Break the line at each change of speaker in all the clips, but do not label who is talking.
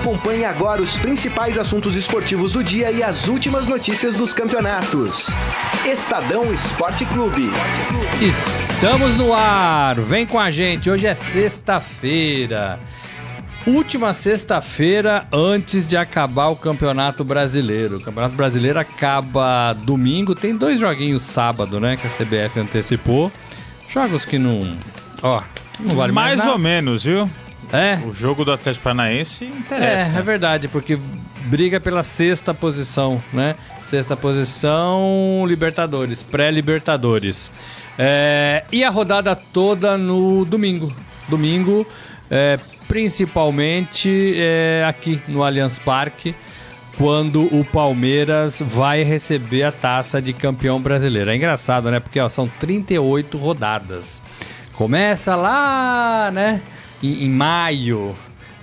Acompanhe agora os principais assuntos esportivos do dia e as últimas notícias dos campeonatos. Estadão Esporte Clube.
Estamos no ar. Vem com a gente. Hoje é sexta-feira. Última sexta-feira antes de acabar o Campeonato Brasileiro. O Campeonato Brasileiro acaba domingo. Tem dois joguinhos sábado, né? Que a CBF antecipou. Jogos que não. Ó, não vale mais,
mais
nada.
ou menos, viu?
É.
O jogo do Atlético Paranaense
É,
interessa.
é verdade, porque briga pela sexta posição, né? Sexta posição, Libertadores, pré-Libertadores. É, e a rodada toda no domingo. Domingo, é, principalmente é, aqui no Allianz Parque, quando o Palmeiras vai receber a taça de campeão brasileiro. É engraçado, né? Porque ó, são 38 rodadas. Começa lá, né? Em, em maio.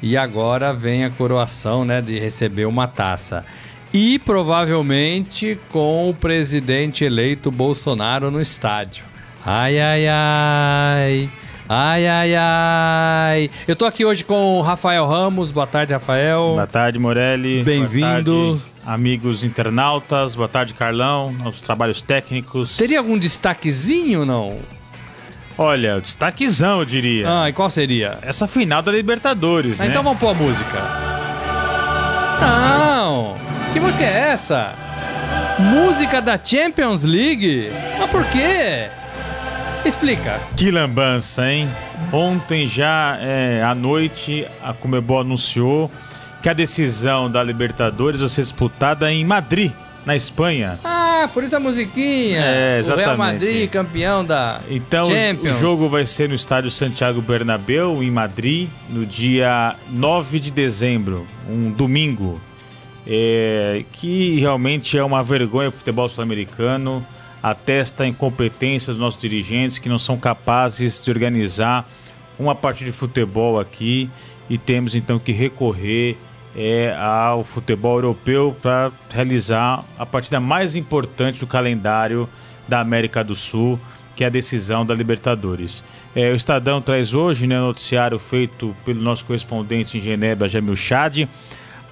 E agora vem a coroação, né? De receber uma taça. E provavelmente com o presidente eleito Bolsonaro no estádio. Ai, ai, ai. Ai, ai, ai. Eu tô aqui hoje com o Rafael Ramos. Boa tarde, Rafael.
Boa tarde, Morelli.
Bem-vindo.
Amigos internautas. Boa tarde, Carlão. Nossos trabalhos técnicos.
Teria algum destaquezinho, não?
Olha, destaquezão, eu diria.
Ah, e qual seria?
Essa final da Libertadores,
Ah,
né?
Então vamos pôr a música. Não! Que música é essa? Música da Champions League? Mas por quê? Explica.
Que lambança, hein? Ontem já é, à noite a Comebol anunciou que a decisão da Libertadores vai ser disputada em Madrid, na Espanha.
Ah, por isso a musiquinha.
É,
O Real
exatamente.
Madrid, campeão da
Então o-
Champions.
o jogo vai ser no estádio Santiago Bernabéu, em Madrid, no dia 9 de dezembro, um domingo. É, que realmente é uma vergonha o futebol sul-americano, atesta a incompetência dos nossos dirigentes que não são capazes de organizar uma partida de futebol aqui e temos então que recorrer é, ao futebol europeu para realizar a partida mais importante do calendário da América do Sul, que é a decisão da Libertadores. É, o Estadão traz hoje né, noticiário feito pelo nosso correspondente em Genebra, Jamil Chad,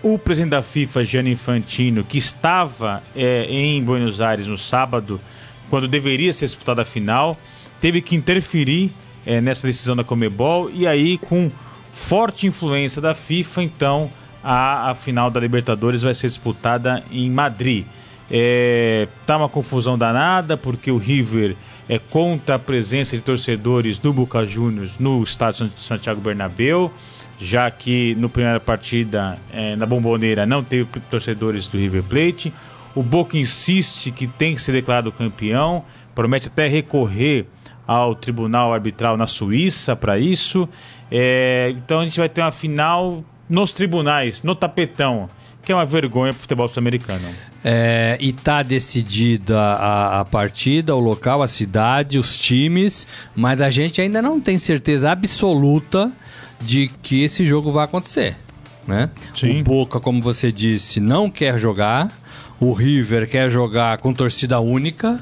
o presidente da FIFA, Gianni Infantino, que estava é, em Buenos Aires no sábado, quando deveria ser disputada a final, teve que interferir é, nessa decisão da Comebol e aí, com forte influência da FIFA, então a, a final da Libertadores vai ser disputada em Madrid. É, tá uma confusão danada porque o River é contra a presença de torcedores do Boca Juniors no estádio Santiago Bernabéu já que no primeira partida eh, na Bomboneira não teve torcedores do River Plate. O Boca insiste que tem que ser declarado campeão, promete até recorrer ao tribunal arbitral na Suíça para isso. Eh, então a gente vai ter uma final nos tribunais, no tapetão, que é uma vergonha para o futebol sul-americano.
É, e tá decidida a, a partida, o local, a cidade, os times, mas a gente ainda não tem certeza absoluta de que esse jogo vai acontecer, né?
Sim.
O Boca, como você disse, não quer jogar, o River quer jogar com torcida única.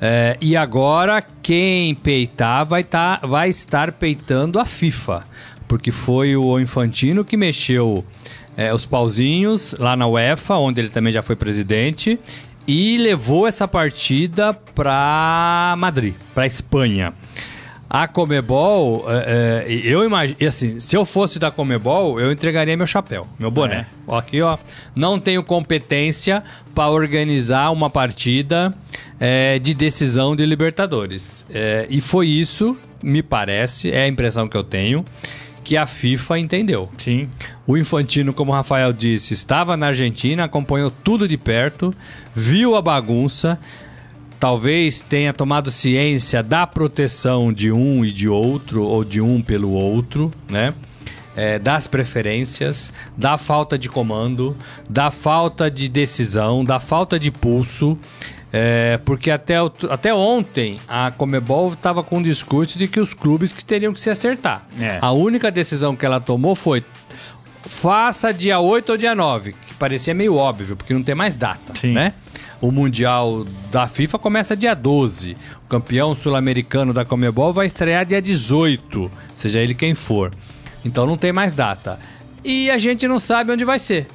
é, e agora quem peitar vai, tá, vai estar peitando a FIFA, porque foi o Infantino que mexeu é, os pauzinhos lá na UEFA, onde ele também já foi presidente, e levou essa partida para Madrid, para Espanha. A Comebol, é, é, eu imagino, assim, se eu fosse da Comebol, eu entregaria meu chapéu, meu boné. Ó, Aqui, ó, não tenho competência para organizar uma partida é, de decisão de Libertadores. É, e foi isso, me parece, é a impressão que eu tenho, que a FIFA entendeu.
Sim.
O Infantino, como o Rafael disse, estava na Argentina, acompanhou tudo de perto, viu a bagunça, talvez tenha tomado ciência da proteção de um e de outro, ou de um pelo outro, né? É, das preferências, da falta de comando, da falta de decisão, da falta de pulso. É, porque até, o- até ontem a Comebol estava com o discurso de que os clubes que teriam que se acertar.
É.
A única decisão que ela tomou foi faça dia 8 ou dia 9, que parecia meio óbvio, porque não tem mais data,
Sim.
né? O Mundial da FIFA começa dia 12. O campeão sul-americano da Comebol vai estrear dia 18, seja ele quem for. Então não tem mais data. e a gente não sabe onde vai ser.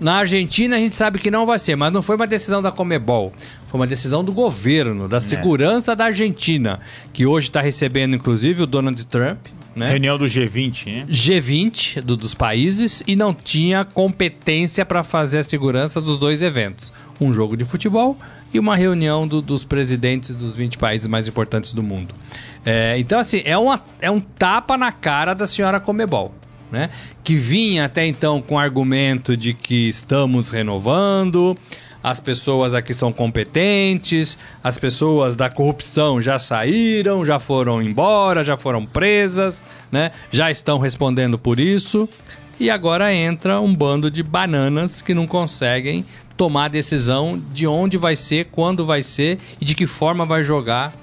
Na Argentina a gente sabe que não vai ser, mas não foi uma decisão da Comebol. Foi uma decisão do governo, da segurança da Argentina, que hoje está recebendo inclusive o Donald Trump. Né?
Reunião do G20, né?
G20 do- dos países e não tinha competência para fazer a segurança dos dois eventos: um jogo de futebol e uma reunião do- dos presidentes dos 20 países mais importantes do mundo. É, então, assim, é, uma, é um tapa na cara da senhora Comebol. Né? Que vinha até então com argumento de que estamos renovando, as pessoas aqui são competentes, as pessoas da corrupção já saíram, já foram embora, já foram presas, né? Já estão respondendo por isso. E agora entra um bando de bananas que não conseguem tomar a decisão de onde vai ser, quando vai ser e de que forma vai jogar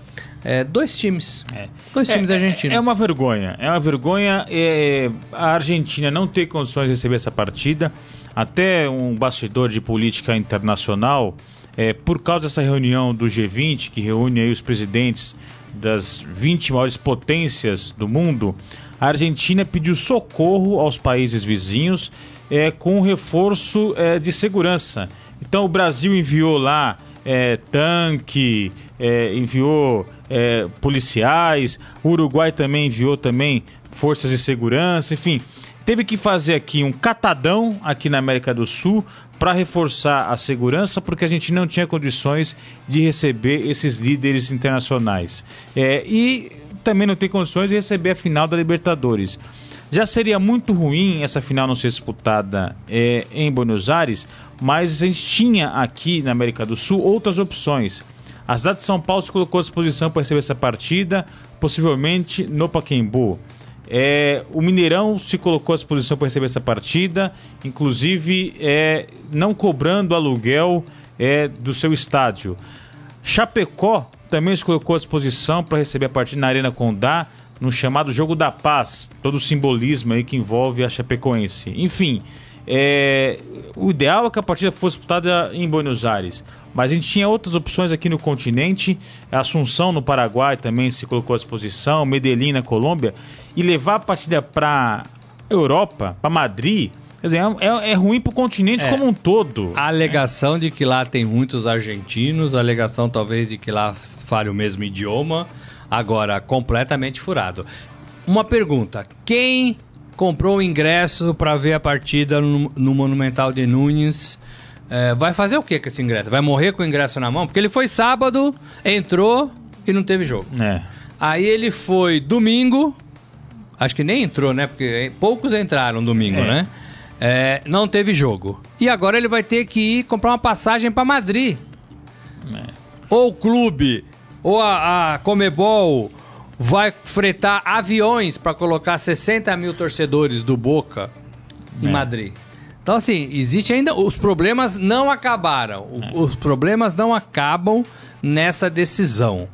é, dois times. Dois times
É,
argentinos.
É uma vergonha. É uma vergonha é, a Argentina não ter condições de receber essa partida. Até um bastidor de política internacional, é, por causa dessa reunião do G20, que reúne aí os presidentes das 20 maiores potências do mundo, a Argentina pediu socorro aos países vizinhos é, com um reforço é, de segurança. Então o Brasil enviou lá é, tanque, é, enviou é, policiais, o Uruguai também enviou também forças de segurança, enfim, teve que fazer aqui um catadão aqui na América do Sul para reforçar a segurança, porque a gente não tinha condições de receber esses líderes internacionais. É, e também não tem condições de receber a final da Libertadores. Já seria muito ruim essa final não ser disputada é, em Buenos Aires, mas a gente tinha aqui na América do Sul outras opções. A cidade de São Paulo se colocou à disposição para receber essa partida, possivelmente no Pacaembu. É, o Mineirão se colocou à disposição para receber essa partida, inclusive é, não cobrando aluguel é, do seu estádio. Chapecó também se colocou à disposição para receber a partida na Arena Condá, no chamado Jogo da Paz, todo o simbolismo aí que envolve a Chapecoense. Enfim, é, o ideal é que a partida fosse disputada em Buenos Aires, mas a gente tinha outras opções aqui no continente. Assunção, no Paraguai, também se colocou à disposição, Medellín, na Colômbia, e levar a partida para Europa, para Madrid. Quer dizer, é, é ruim para o continente
É.
como um todo.
A alegação de que lá tem muitos argentinos, a alegação talvez de que lá fale o mesmo idioma, agora completamente furado. Uma pergunta: quem comprou o ingresso para ver a partida no, no Monumental de Nunes? é, vai fazer o que com esse ingresso? Vai morrer com o ingresso na mão? Porque ele foi sábado, entrou e não teve jogo.
É.
Aí ele foi domingo, acho que nem entrou, né? Porque poucos entraram domingo,
É.
né? É, não teve jogo. E agora ele vai ter que ir comprar uma passagem para Madrid. Ou o clube, ou a, a Comebol vai fretar aviões para colocar 60 mil torcedores do Boca em
É.
Madrid. Então, assim, existe ainda. Os problemas não acabaram. O- Os problemas não acabam nessa decisão.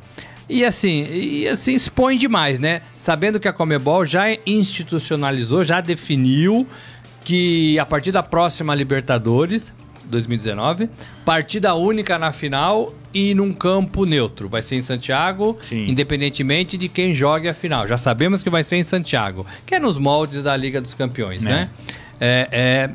E assim, e assim expõe demais, né? Sabendo que a Comebol já institucionalizou, já definiu que a partir da próxima Libertadores 2019, partida única na final e num campo neutro. Vai ser em Santiago,
Sim.
independentemente de quem jogue a final. Já sabemos que vai ser em Santiago, que é nos moldes da Liga dos Campeões,
É.
né? É, é,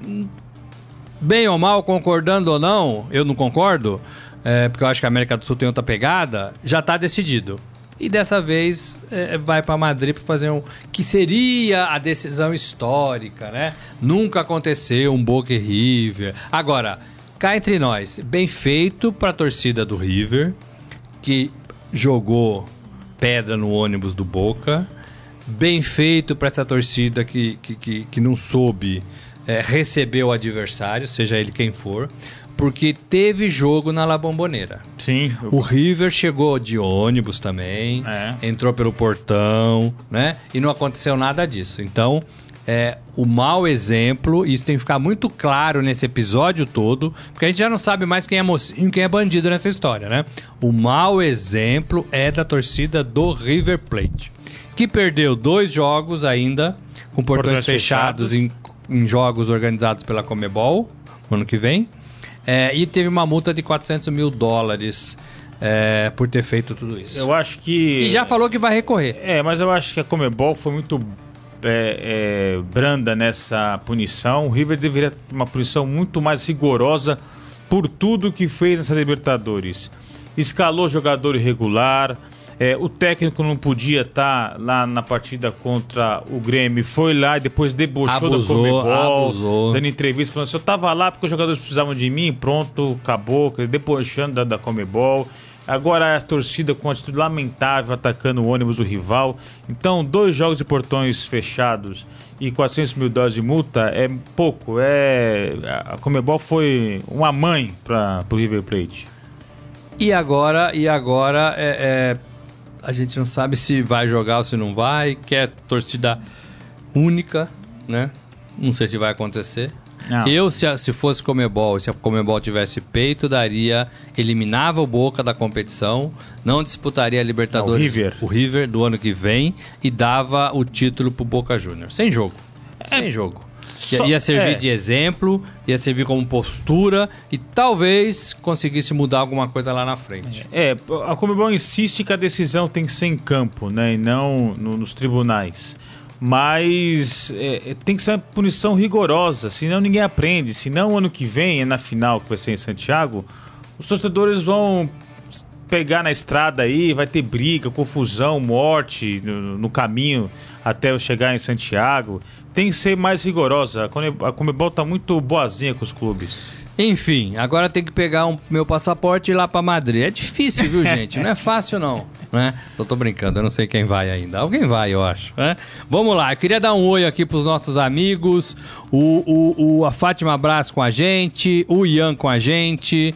bem ou mal, concordando ou não, eu não concordo, é, porque eu acho que a América do Sul tem outra pegada, já está decidido. E dessa vez é, vai para Madrid para fazer um. que seria a decisão histórica, né? Nunca aconteceu um Boca e River. Agora, cá entre nós, bem feito para a torcida do River, que jogou pedra no ônibus do Boca. Bem feito para essa torcida que, que, que, que não soube é, receber o adversário, seja ele quem for, porque teve jogo na La Bombonera.
Sim.
O River chegou de ônibus também,
É.
entrou pelo portão, né? E não aconteceu nada disso. Então, é, o mau exemplo, e isso tem que ficar muito claro nesse episódio todo, porque a gente já não sabe mais quem é mocinho, quem é bandido nessa história, né? O mau exemplo é da torcida do River Plate, que perdeu dois jogos ainda, com portões,
Portões
fechados,
fechados.
Em, em jogos organizados pela Comebol, no ano que vem. É, e teve uma multa de 400 mil dólares é, por ter feito tudo isso.
Eu acho que.
E já falou que vai recorrer.
É, mas eu acho que a Comebol foi muito é, é, branda nessa punição. O River deveria ter uma punição muito mais rigorosa por tudo que fez nessa Libertadores. Escalou jogador irregular, é, o técnico não podia estar tá lá na partida contra o Grêmio, foi lá e depois debochou abusou, da Comebol, abusou. dando entrevista, falando assim, eu tava lá porque os jogadores precisavam de mim, pronto, acabou, debochando da, da Comebol. Agora a torcida com atitude lamentável atacando o ônibus do rival. Então, dois jogos de portões fechados e 400 mil dólares de multa é pouco. É a Comebol foi uma mãe para o River Plate.
E agora, e agora é, é, a gente não sabe se vai jogar ou se não vai, quer torcida única, né? Não sei se vai acontecer. Não. Eu, se, se fosse Comebol, se a Comebol tivesse peito, daria. Eliminava o Boca da competição, não disputaria a Libertadores. o
River.
O River do ano que vem e dava o título pro Boca Juniors. Sem jogo. É. Sem jogo. Só, ia servir é. de exemplo, ia servir como postura e talvez conseguisse mudar alguma coisa lá na frente.
É, a Comebol insiste que a decisão tem que ser em campo, né, e não no, nos tribunais. Mas é, é tem que ser uma punição rigorosa, senão ninguém aprende. Senão ano que vem, é na final que vai ser em Santiago, os torcedores vão pegar na estrada aí, vai ter briga, confusão, morte no, no caminho até eu chegar em Santiago. Tem que ser mais rigorosa. A Comebol tá muito boazinha com os clubes.
Enfim, agora tem que pegar um, meu passaporte e ir lá para Madrid. É difícil, viu, gente? Não é fácil, não. Né? Tô brincando, eu não sei quem vai ainda. Alguém vai, eu acho. Né? Vamos lá, eu queria dar um oi aqui pros nossos amigos. O, o, o, a Fátima Brás com a gente, o Ian com a gente,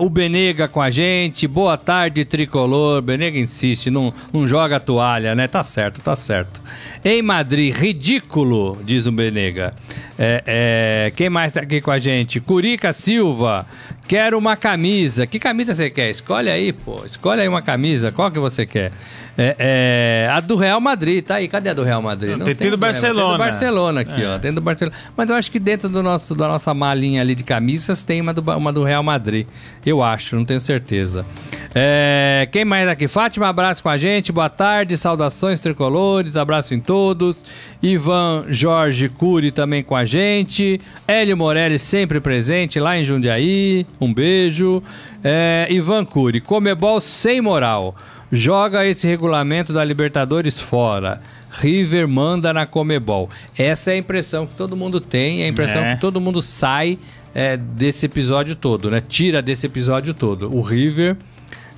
o Benega com a gente. Boa tarde, tricolor. Benega insiste, não, não joga toalha, né? Tá certo, tá certo. Em Madrid, ridículo, diz o Benega. É, é, quem mais tá aqui com a gente? Curica Silva. Quero uma camisa. Que camisa você quer? Escolhe aí, pô. Escolhe aí uma camisa. Qual que você quer? É, é, a do Real Madrid, tá aí. Cadê a do Real Madrid?
Não, Não tem, tem do Barcelona. Tem do
Barcelona aqui, é. ó. Tem do Barcelona. Mas eu acho que dentro do nosso, da nossa malinha ali de camisas tem uma do, uma do Real Madrid. Eu acho, não tenho certeza. É, quem mais aqui? Fátima, abraço com a gente. Boa tarde, saudações tricolores, abraço em todos. Ivan Jorge Cury também com a gente. Hélio Morelli sempre presente lá em Jundiaí. Um beijo. É, Ivan Cury, Comebol sem moral. Joga esse regulamento da Libertadores fora. River manda na Comebol. Essa é a impressão que todo mundo tem, é a impressão é. que todo mundo sai é, desse episódio todo, né? Tira desse episódio todo. O River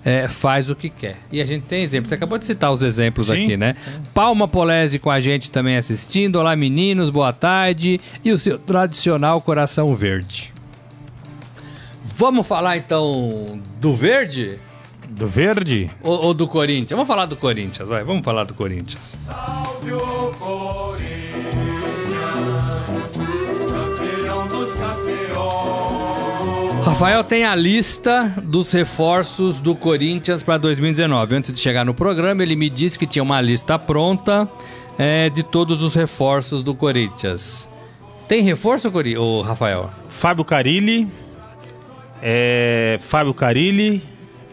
é, faz o que quer. E a gente tem exemplos. Você acabou de citar os exemplos Sim. aqui, né? Palma Polese com a gente também assistindo. Olá, meninos, boa tarde. E o seu tradicional coração verde. Vamos falar então do verde?
Do verde?
Ou, ou, do Corinthians? Vamos falar do Corinthians, vai. Vamos falar do Corinthians. Salve o Corinthians, campeão dos campeões. Rafael tem a lista dos reforços do Corinthians para 2019. Antes de chegar no programa, ele me disse que tinha uma lista pronta é, de todos os reforços do Corinthians. Tem reforço, o Rafael?
Fábio Carilli, é, Fábio Carilli,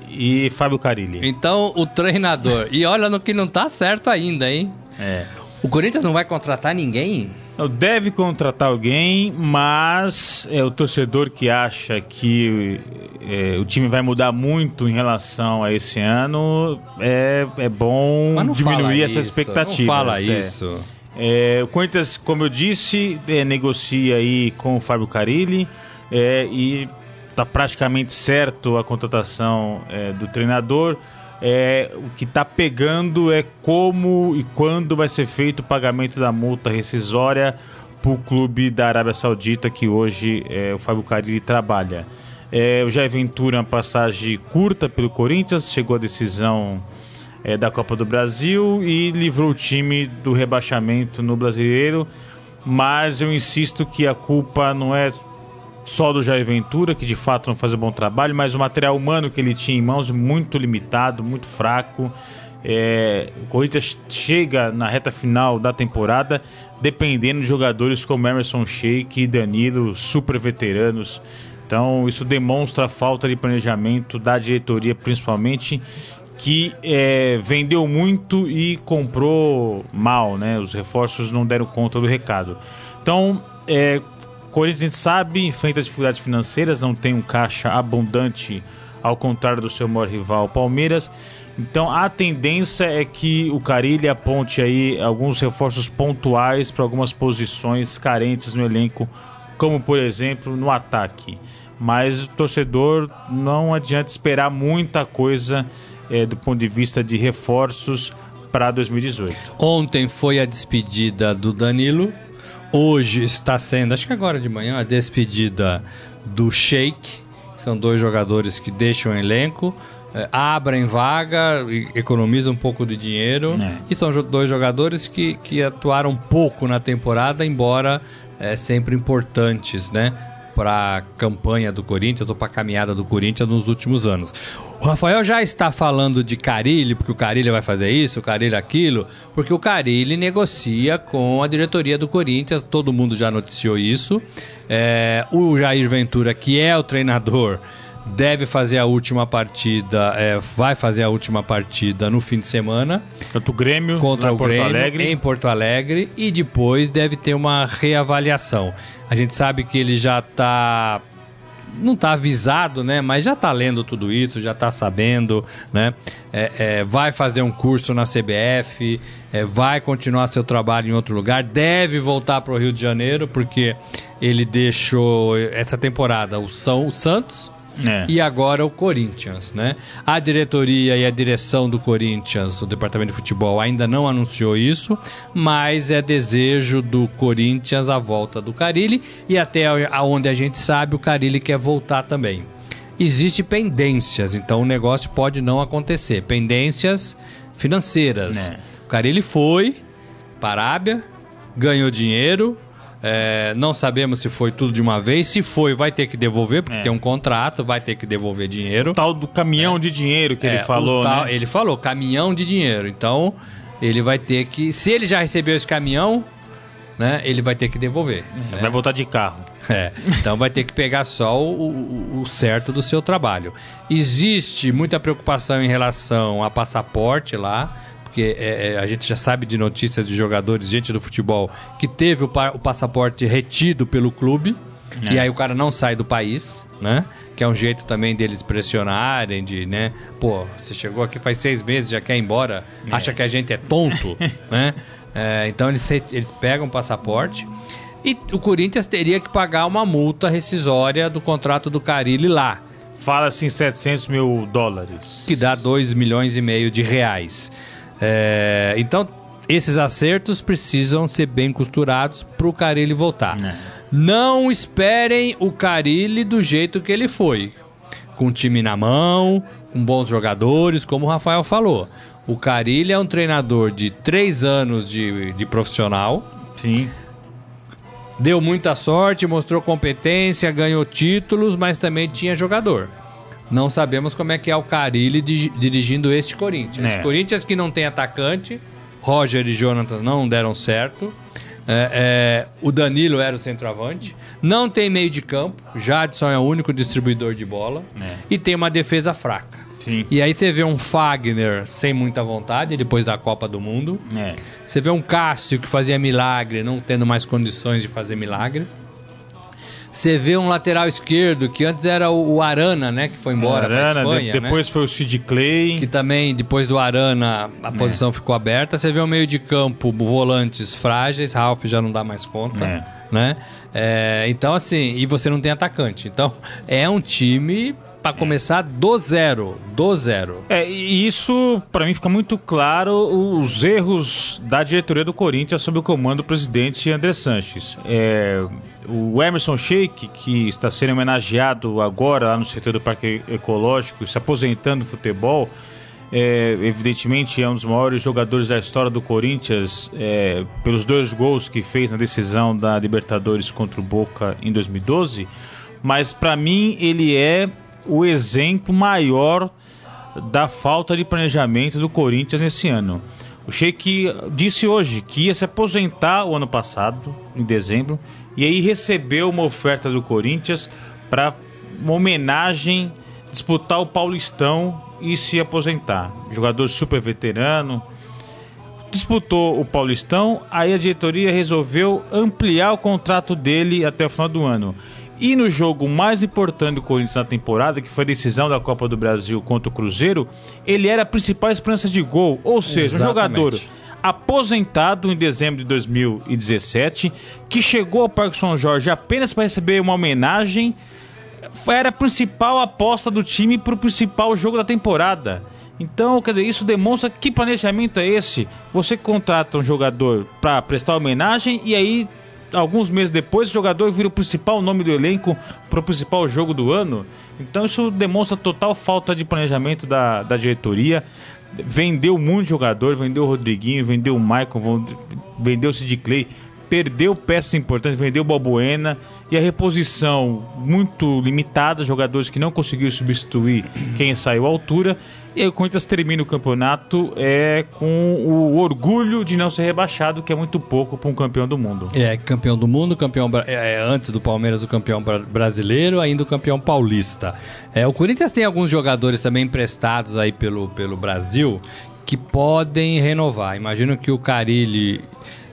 e Fábio Carilli.
Então, o treinador. e olha no que não tá certo ainda, hein?
É.
O Corinthians não vai contratar ninguém?
Deve contratar alguém, mas é o torcedor que acha que é, o time vai mudar muito em relação a esse ano. É, é bom diminuir essas expectativas. Não
fala é. isso.
É, o Corinthians, como eu disse, é, negocia aí com o Fábio Carilli é, e está praticamente certo a contratação é, do treinador. É, o que está pegando é como e quando vai ser feito o pagamento da multa rescisória para o clube da Arábia Saudita que hoje é, o Fábio Carilli trabalha. É, o Jair Ventura, uma passagem curta pelo Corinthians, chegou à decisão é, da Copa do Brasil e livrou o time do rebaixamento no Brasileiro. Mas eu insisto que a culpa não é só do Jair Ventura, que de fato não faz um bom trabalho, mas o material humano que ele tinha em mãos muito limitado, muito fraco. É, o Corinthians chega na reta final da temporada dependendo de jogadores como Emerson Sheik e Danilo, super veteranos. Então isso demonstra a falta de planejamento da diretoria, principalmente, que é, vendeu muito e comprou mal, né? Os reforços não deram conta do recado. Então, é, Corinthians sabe, enfrenta dificuldades financeiras, não tem um caixa abundante, ao contrário do seu maior rival, Palmeiras. Então a tendência é que o Carilli aponte aí alguns reforços pontuais para algumas posições carentes no elenco, como por exemplo no ataque. Mas o torcedor não adianta esperar muita coisa é, do ponto de vista de reforços para 2018.
Ontem foi a despedida do Danilo. Hoje está sendo, acho que agora de manhã, a despedida do Sheik. São dois jogadores que deixam o elenco é, abrem vaga, economizam um pouco de dinheiro. É. E são dois jogadores que, que atuaram pouco na temporada, embora é, sempre importantes, né? Para campanha do Corinthians ou para caminhada do Corinthians nos últimos anos. O Rafael já está falando de Carilli, porque o Carilli vai fazer isso, o Carilli aquilo, porque o Carilli negocia com a diretoria do Corinthians, todo mundo já noticiou isso. É, o Jair Ventura, que é o treinador deve fazer a última partida, é, vai fazer a última partida no fim de semana.
Contra o Grêmio,
contra o
Porto
Grêmio,
Alegre.
em Porto Alegre, e depois deve ter uma reavaliação. A gente sabe que ele já está não está avisado, né? Mas já está lendo tudo isso, já está sabendo, né? É, é, vai fazer um curso na CBF, é, vai continuar seu trabalho em outro lugar, deve voltar para o Rio de Janeiro, porque ele deixou essa temporada o São o Santos, é. e agora o Corinthians, né? A diretoria e a direção do Corinthians, o departamento de futebol, ainda não anunciou isso, mas é desejo do Corinthians a volta do Carilli e até aonde a gente sabe o Carilli quer voltar também. Existem pendências, então o negócio pode não acontecer. Pendências financeiras. É. O Carilli foi para a Arábia, ganhou dinheiro, é, não sabemos se foi tudo de uma vez. Se foi, vai ter que devolver, porque é. tem um contrato, vai ter que devolver dinheiro. O
tal do caminhão é. de dinheiro que ele é, falou, tal,
né? Ele falou, caminhão de dinheiro. Então, ele vai ter que. Se ele já recebeu esse caminhão, né? Ele vai ter que devolver.
É, né? Vai voltar de carro.
É, então vai ter que pegar só o, o, o, certo do seu trabalho. Existe muita preocupação em relação a passaporte lá porque é, é, a gente já sabe de notícias de jogadores, gente do futebol, que teve o, pa o passaporte retido pelo clube. É. E aí o cara não sai do país, né? Que é um jeito também deles pressionarem, de, né? Pô, você chegou aqui faz seis meses, já quer ir embora, é. acha que a gente é tonto, né? É, então eles, eles pegam o passaporte. E o Corinthians teria que pagar uma multa rescisória do contrato do Carilli lá.
Fala-se em 700 mil dólares.
Que dá 2 milhões e meio de reais. É, então, esses acertos precisam ser bem costurados para o Carilli voltar. É. Não esperem o Carilli do jeito que ele foi. Com o time na mão, com bons jogadores, como o Rafael falou. O Carilli é um treinador de três anos de, de profissional.
Sim.
Deu muita sorte, mostrou competência, ganhou títulos, mas também tinha jogador. Não sabemos como é que é o Carilli dirigindo este Corinthians. É. Corinthians que não tem atacante, Roger e Jonathan não deram certo. É, é, o Danilo era o centroavante. Não tem meio de campo. Jadson é o único distribuidor de bola. É. E tem uma defesa fraca.
Sim.
E aí você vê um Fagner sem muita vontade depois da Copa do Mundo.
É.
Você vê um Cássio que fazia milagre, não tendo mais condições de fazer milagre. Você vê um lateral esquerdo, que antes era o Arana, né? Que foi embora Arana, Espanha,
de, depois
né?
foi o Sid Clay.
Que também, depois do Arana, a é. posição ficou aberta. Você vê o meio de campo, volantes frágeis, Ralph já não dá mais conta, é. né? É, então, assim, e você não tem atacante. Então, é um time para começar do zero, do zero.
É, e isso para mim fica muito claro os erros da diretoria do Corinthians sob o comando do presidente André Sanches. É, o Emerson Sheik, que está sendo homenageado agora lá no setor do Parque Ecológico, se aposentando do futebol, é, evidentemente é um dos maiores jogadores da história do Corinthians é, pelos dois gols que fez na decisão da Libertadores contra o Boca em 2012. Mas para mim ele é o exemplo maior da falta de planejamento do Corinthians nesse ano. O Sheik disse hoje que ia se aposentar o ano passado, em dezembro, e aí recebeu uma oferta do Corinthians para uma homenagem, disputar o Paulistão e se aposentar. Jogador super veterano. Disputou o Paulistão, aí a diretoria resolveu ampliar o contrato dele até o final do ano. E no jogo mais importante do Corinthians na temporada, que foi a decisão da Copa do Brasil contra o Cruzeiro, ele era a principal esperança de gol. Ou seja, Exatamente. um jogador aposentado em dezembro de 2017, que chegou ao Parque São Jorge apenas para receber uma homenagem, era a principal aposta do time para o principal jogo da temporada. Então, quer dizer, isso demonstra que planejamento é esse. Você contrata um jogador para prestar homenagem e aí, alguns meses depois, o jogador vira o principal nome do elenco para o principal jogo do ano. Então, isso demonstra total falta de planejamento da, da diretoria vendeu muito jogador, vendeu o Rodriguinho, vendeu o Michael, vendeu o Sid Clay, perdeu peças importantes, vendeu o Balbuena e a reposição muito limitada, jogadores que não conseguiram substituir quem saiu à altura. E aí o Corinthians termina o campeonato é, com o orgulho de não ser rebaixado, que é muito pouco para um campeão do mundo.
É, campeão do mundo, campeão é, é, antes do Palmeiras, o campeão brasileiro, ainda o campeão paulista. É, o Corinthians tem alguns jogadores também emprestados aí pelo, pelo Brasil que podem renovar. Imagino que o Carilli,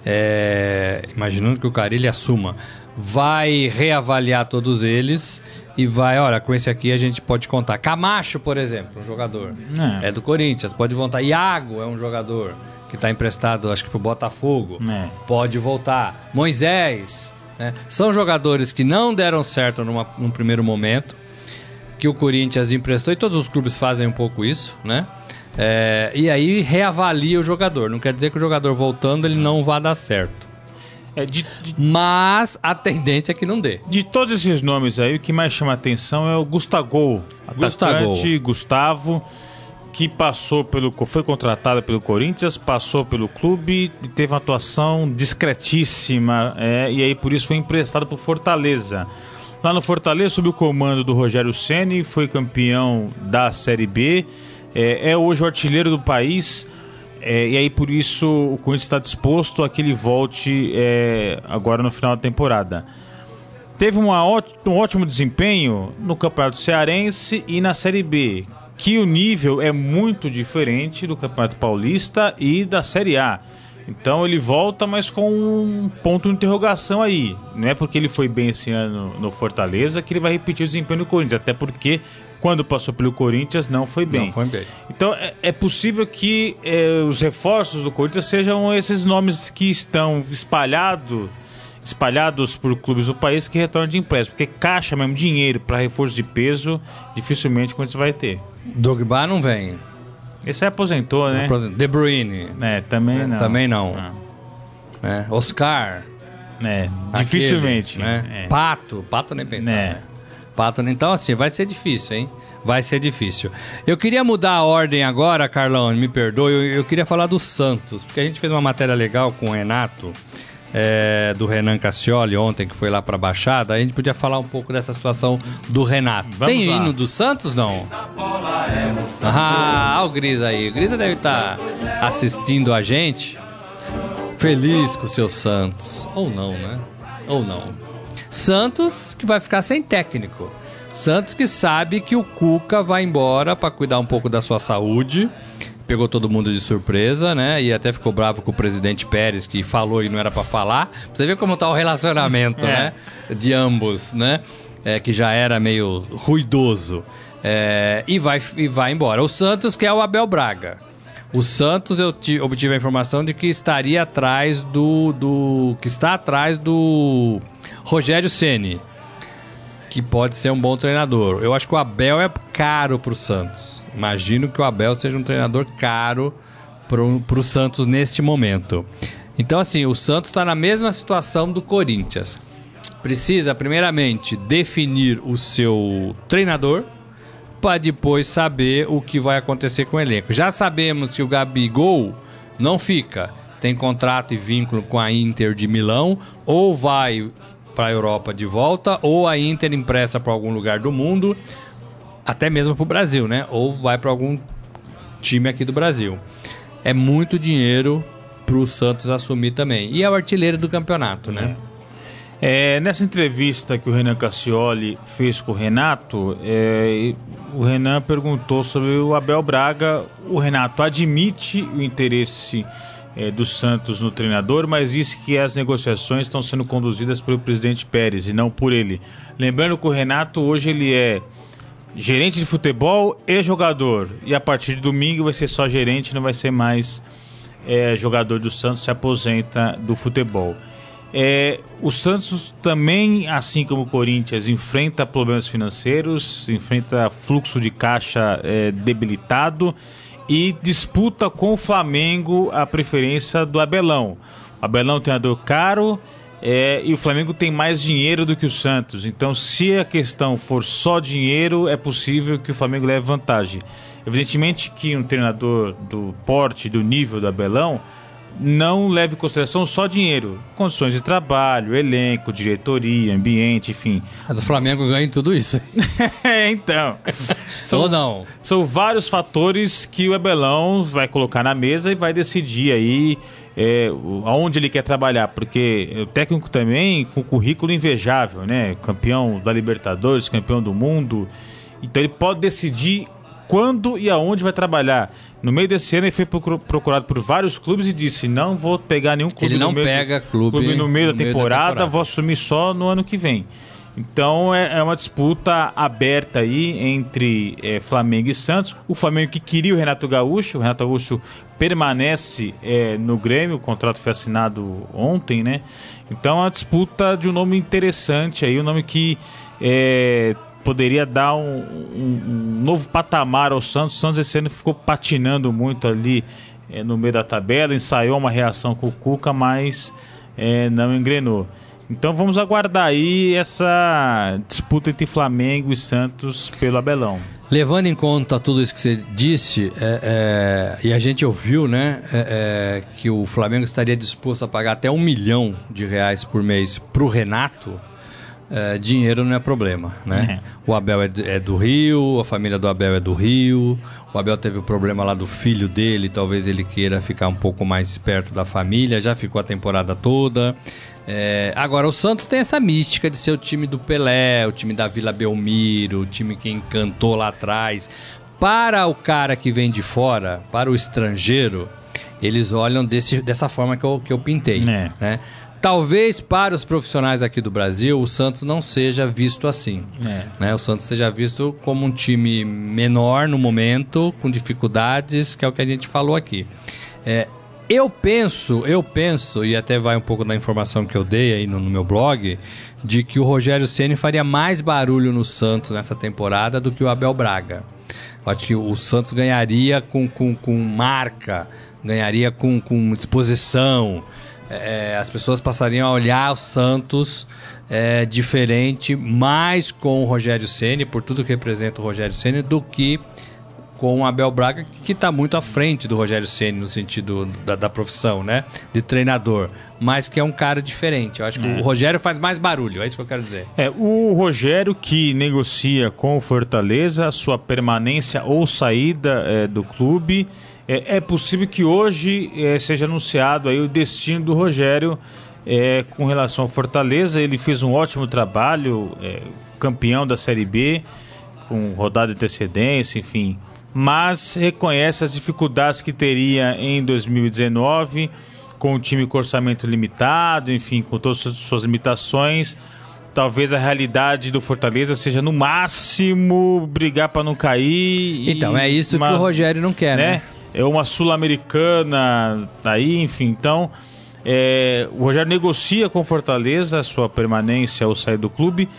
é, imaginando que o Carilli assuma, vai reavaliar todos eles e vai, olha, com esse aqui a gente pode contar. Camacho, por exemplo, um jogador. É, é do Corinthians, pode voltar. Iago é um jogador que está emprestado, acho que pro Botafogo. É. Pode voltar. Moisés. Né? São jogadores que não deram certo numa, num primeiro momento, que o Corinthians emprestou, e todos os clubes fazem um pouco isso, né? É, e aí reavalia o jogador. Não quer dizer que o jogador voltando ele não vá dar certo. É, de, de... Mas a tendência é que não dê.
De todos esses nomes aí, o que mais chama atenção é o Gustavo. Atacante Gustavo, que passou pelo. foi contratado pelo Corinthians, passou pelo clube e teve uma atuação discretíssima. É, e aí por isso foi emprestado para Fortaleza. Lá no Fortaleza, sob o comando do Rogério Ceni, foi campeão da Série B. É, é hoje o artilheiro do país é, e aí por isso o Corinthians está disposto a que ele volte é, agora no final da temporada. Teve uma um ótimo desempenho no Campeonato Cearense e na Série B, que o nível é muito diferente do Campeonato Paulista e da Série A. Então ele volta, mas com um ponto de interrogação aí. Não é porque ele foi bem esse ano no Fortaleza que ele vai repetir o desempenho do Corinthians, até porque quando passou pelo Corinthians, não foi bem.
Não foi bem.
Então é, é possível que é, os reforços do Corinthians sejam esses nomes que estão espalhados espalhados por clubes do país que retornam de empréstimo. Porque caixa mesmo, dinheiro para reforço de peso, dificilmente o Corinthians vai ter.
Dogba não vem.
Esse aí aposentou, né?
De Bruyne.
É, também é, não.
Também não. Ah. É, Oscar.
É, dificilmente.
Aquele, né? É. Pato. Pato nem pensar, é. né? Pato. Então, assim, vai ser difícil, hein? Vai ser difícil. Eu queria mudar a ordem agora, Carlão, me perdoe. Eu, eu queria falar do Santos, porque a gente fez uma matéria legal com o Renato. É, do Renan Cassioli ontem, que foi lá pra Baixada, a gente podia falar um pouco dessa situação do Renato. Vamos Tem lá. hino do Santos, não? Ah, o Grisa aí. O Grisa deve estar tá assistindo a gente. Feliz com o seu Santos. Ou não, né? Ou não. Santos que vai ficar sem técnico. Santos que sabe que o Cuca vai embora para cuidar um pouco da sua saúde. Pegou todo mundo de surpresa, né? E até ficou bravo com o presidente Pérez, que falou e não era para falar. Você ver como tá o relacionamento, é. né? De ambos, né? É, que já era meio ruidoso. É, e, vai, e vai embora. O Santos, que é o Abel Braga. O Santos, eu obtive a informação de que estaria atrás do. do que está atrás do Rogério Ceni, que pode ser um bom treinador. Eu acho que o Abel é caro para o Santos. Imagino que o Abel seja um treinador caro para o Santos neste momento. Então, assim, o Santos está na mesma situação do Corinthians. Precisa, primeiramente, definir o seu treinador para depois saber o que vai acontecer com o elenco. Já sabemos que o Gabigol não fica, tem contrato e vínculo com a Inter de Milão, ou vai para a Europa de volta, ou a Inter empresta para algum lugar do mundo, até mesmo para o Brasil, né? Ou vai para algum time aqui do Brasil. É muito dinheiro para o Santos assumir também. E é o artilheiro do campeonato, né?
É, nessa entrevista que o Renan Cassioli fez com o Renato, é, o Renan perguntou sobre o Abel Braga. O Renato admite o interesse é, do Santos no treinador, mas disse que as negociações estão sendo conduzidas pelo presidente Pérez e não por ele. Lembrando que o Renato hoje ele é gerente de futebol e jogador. E a partir de domingo vai ser só gerente, não vai ser mais é, jogador do Santos, se aposenta do futebol. É, o Santos também, assim como o Corinthians, enfrenta problemas financeiros, enfrenta fluxo de caixa é, debilitado e disputa com o Flamengo a preferência do Abelão. O Abelão é um treinador caro é, e o Flamengo tem mais dinheiro do que o Santos. Então, se a questão for só dinheiro, é possível que o Flamengo leve vantagem. Evidentemente que um treinador do porte, do nível do Abelão, não leve em consideração só dinheiro, condições de trabalho, elenco, diretoria, ambiente, enfim.
A do Flamengo ganha em tudo isso.
é, então. São,
Ou não?
São vários fatores que o Abelão vai colocar na mesa e vai decidir aí é, aonde ele quer trabalhar, porque o técnico também com currículo invejável, né? Campeão da Libertadores, campeão do mundo. Então ele pode decidir quando e aonde vai trabalhar. No meio desse ano ele foi procurado por vários clubes e disse: não vou pegar nenhum clube.
Ele não
no meio
pega
do,
clube,
clube no meio,
no
da,
meio
temporada,
da temporada,
vou assumir só no ano que vem. Então é, é uma disputa aberta aí entre é, Flamengo e Santos. O Flamengo que queria o Renato Gaúcho, o Renato Gaúcho permanece é, no Grêmio, o contrato foi assinado ontem, né? Então é uma disputa de um nome interessante aí, um nome que é, poderia dar um, um, um, novo patamar ao Santos. O Santos esse ano ficou patinando muito ali é, no meio da tabela, ensaiou uma reação com o Cuca, mas é, não engrenou. Então vamos aguardar aí essa disputa entre Flamengo e Santos pelo Abelão.
Levando em conta tudo isso que você disse, é, é, e a gente ouviu, né, é, é que o Flamengo estaria disposto a pagar até um milhão de reais por mês para o Renato, é, dinheiro não é problema, né? É. O Abel é, é, do Rio, a família do Abel é do Rio. O Abel teve o problema lá do filho dele, talvez ele queira ficar um pouco mais perto da família. Já ficou a temporada toda. É, agora, o Santos tem essa mística de ser o time do Pelé, o time da Vila Belmiro, o time que encantou lá atrás. Para o cara que vem de fora, para o estrangeiro, eles olham desse, dessa forma que eu, que eu pintei. É. Né? Talvez para os profissionais aqui do Brasil, o Santos não seja visto assim. É. Né? O Santos seja visto como um time menor no momento, com dificuldades, que é o que a gente falou aqui. É, eu penso, eu penso, e até vai um pouco da informação que eu dei aí no, no meu blog, de que o Rogério Ceni faria mais barulho no Santos nessa temporada do que o Abel Braga. Eu acho que o Santos ganharia com, com, com marca, ganharia com, com disposição. É, as pessoas passariam a olhar o Santos é, diferente, mais com o Rogério Ceni, por tudo que representa o Rogério Ceni, do que com o Abel Braga, que está muito à frente do Rogério Ceni no sentido da, da, profissão, né? De treinador. Mas que é um cara diferente. Eu acho que é. o Rogério faz mais barulho, é isso que eu quero dizer.
É, o Rogério que negocia com o Fortaleza a sua permanência ou saída é, do clube. É, é, possível que hoje é, seja anunciado aí o destino do Rogério é, com relação ao Fortaleza. Ele fez um ótimo trabalho, é, campeão da Série B, com rodada de antecedência, enfim mas reconhece as dificuldades que teria em 2019, com o time com orçamento limitado, enfim, com todas as suas limitações. Talvez a realidade do Fortaleza seja no máximo brigar para não cair.
Então, e, é isso que o Rogério não quer, né? né?
É uma sul-americana aí, enfim. Então, é, o Rogério negocia com o Fortaleza a sua permanência ao sair do clube